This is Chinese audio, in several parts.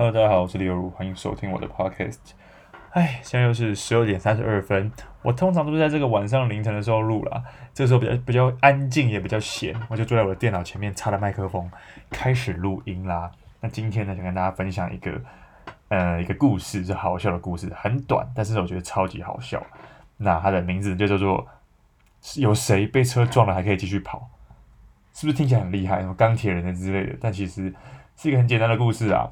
Hello，大家好，我是李有如，欢迎收听我的 Podcast。哎，现在又是十二点三十二分。我通常都是在这个晚上凌晨的时候录啦，这个时候比较比较安静，也比较闲，我就坐在我的电脑前面，插了麦克风，开始录音啦。那今天呢，想跟大家分享一个呃一个故事，是好笑的故事，很短，但是我觉得超级好笑。那它的名字就叫做“有谁被车撞了还可以继续跑”，是不是听起来很厉害？什么钢铁人的之类的？但其实是一个很简单的故事啊。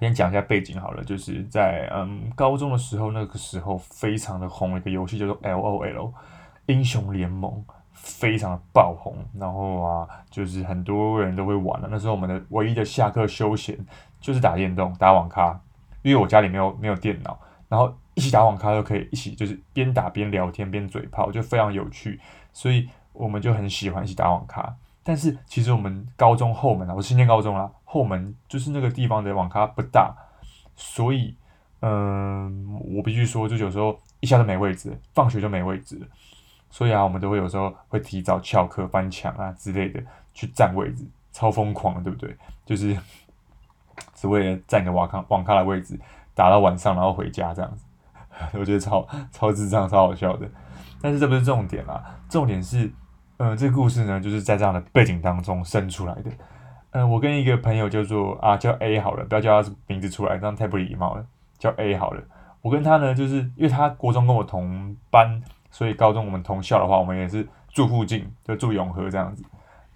先讲一下背景好了，就是在嗯高中的时候，那个时候非常的红一个游戏叫做 LOL 英雄联盟，非常的爆红。然后啊，就是很多人都会玩了。那时候我们的唯一的下课休闲就是打电动、打网咖，因为我家里没有没有电脑，然后一起打网咖就可以一起就是边打边聊天边嘴炮，就非常有趣。所以我们就很喜欢一起打网咖。但是其实我们高中后门啊，我新店高中啦，后门就是那个地方的网咖不大，所以嗯，我必须说，就有时候一下都没位置，放学就没位置，所以啊，我们都会有时候会提早翘课翻墙啊之类的去占位置，超疯狂的，对不对？就是只为了占个网咖网咖的位置，打到晚上然后回家这样子，我觉得超超智障，超好笑的。但是这不是重点啦，重点是。嗯，这个故事呢，就是在这样的背景当中生出来的。嗯，我跟一个朋友叫做啊，叫 A 好了，不要叫他名字出来，这样太不礼貌了。叫 A 好了。我跟他呢，就是因为他国中跟我同班，所以高中我们同校的话，我们也是住附近，就住永和这样子。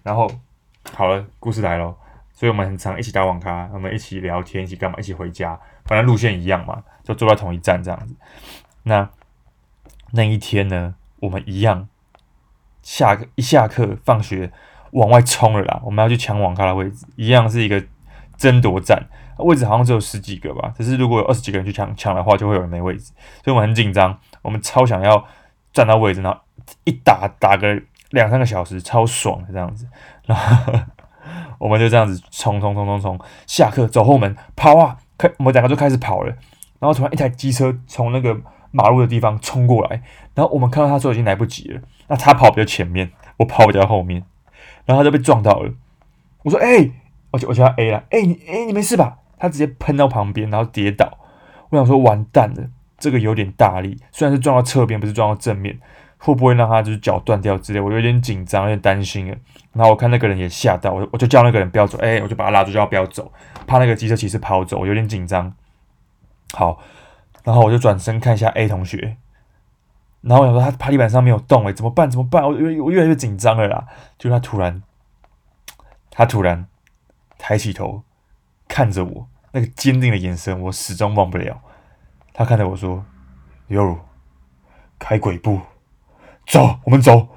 然后好了，故事来了，所以我们很常一起打网咖，我们一起聊天，一起干嘛，一起回家，反正路线一样嘛，就坐在同一站这样子。那那一天呢，我们一样。下课一下课，放学往外冲了啦！我们要去抢网咖的位置，一样是一个争夺战，位置好像只有十几个吧。只是如果有二十几个人去抢抢的话，就会有人没位置，所以我们很紧张，我们超想要占到位置，然后一打打个两三个小时，超爽的这样子。然 后我们就这样子冲冲冲冲冲，下课走后门跑啊！开我们两个就开始跑了，然后突然一台机车从那个马路的地方冲过来，然后我们看到他之后已经来不及了。那他跑比较前面，我跑比较后面，然后他就被撞到了。我说：“哎、欸，我我叫他 A 了，哎、欸，你哎、你没事吧？”他直接喷到旁边，然后跌倒。我想说完蛋了，这个有点大力，虽然是撞到侧边，不是撞到正面，会不会让他就是脚断掉之类？我有点紧张，有点担心了。然后我看那个人也吓到，我我就叫那个人不要走，哎、我就把他拉住，叫他不要走，怕那个机车骑士跑走，我有点紧张。好，然后我就转身看一下 A 同学。然后我想说他爬地板上没有动，哎，怎么办？怎么办？我越我越来越紧张了啦！就他突然，他突然抬起头看着我，那个坚定的眼神我始终忘不了。他看着我说：“哟，开鬼步，走，我们走。”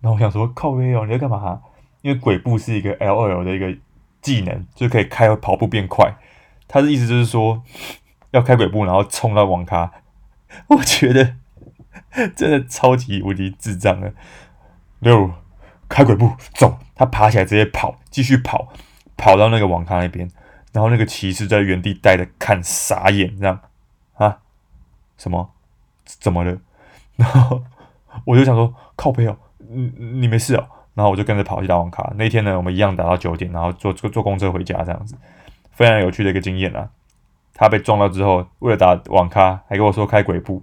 然后我想说：“靠北哦，你在干嘛？”因为鬼步是一个 LOL 的一个技能，就可以开跑步变快。他的意思就是说要开鬼步，然后冲到网咖。我觉得。真的超级无敌智障的，六开鬼步走，他爬起来直接跑，继续跑，跑到那个网咖那边，然后那个骑士在原地呆着看傻眼，这样啊？什么？怎么了？然后我就想说靠北哦，你你没事哦？然后我就跟着跑去打网咖。那天呢，我们一样打到九点，然后坐坐坐公车回家，这样子非常有趣的一个经验啊。他被撞到之后，为了打网咖，还跟我说开鬼步。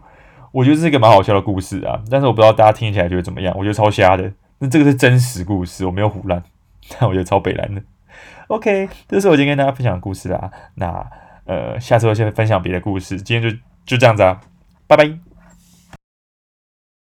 我觉得这是一个蛮好笑的故事啊，但是我不知道大家听起来觉得怎么样？我觉得超瞎的。那这个是真实故事，我没有胡乱，但 我觉得超北烂的。OK，这是我今天跟大家分享的故事啦。那呃，下次我先分享别的故事。今天就就这样子啊，拜拜。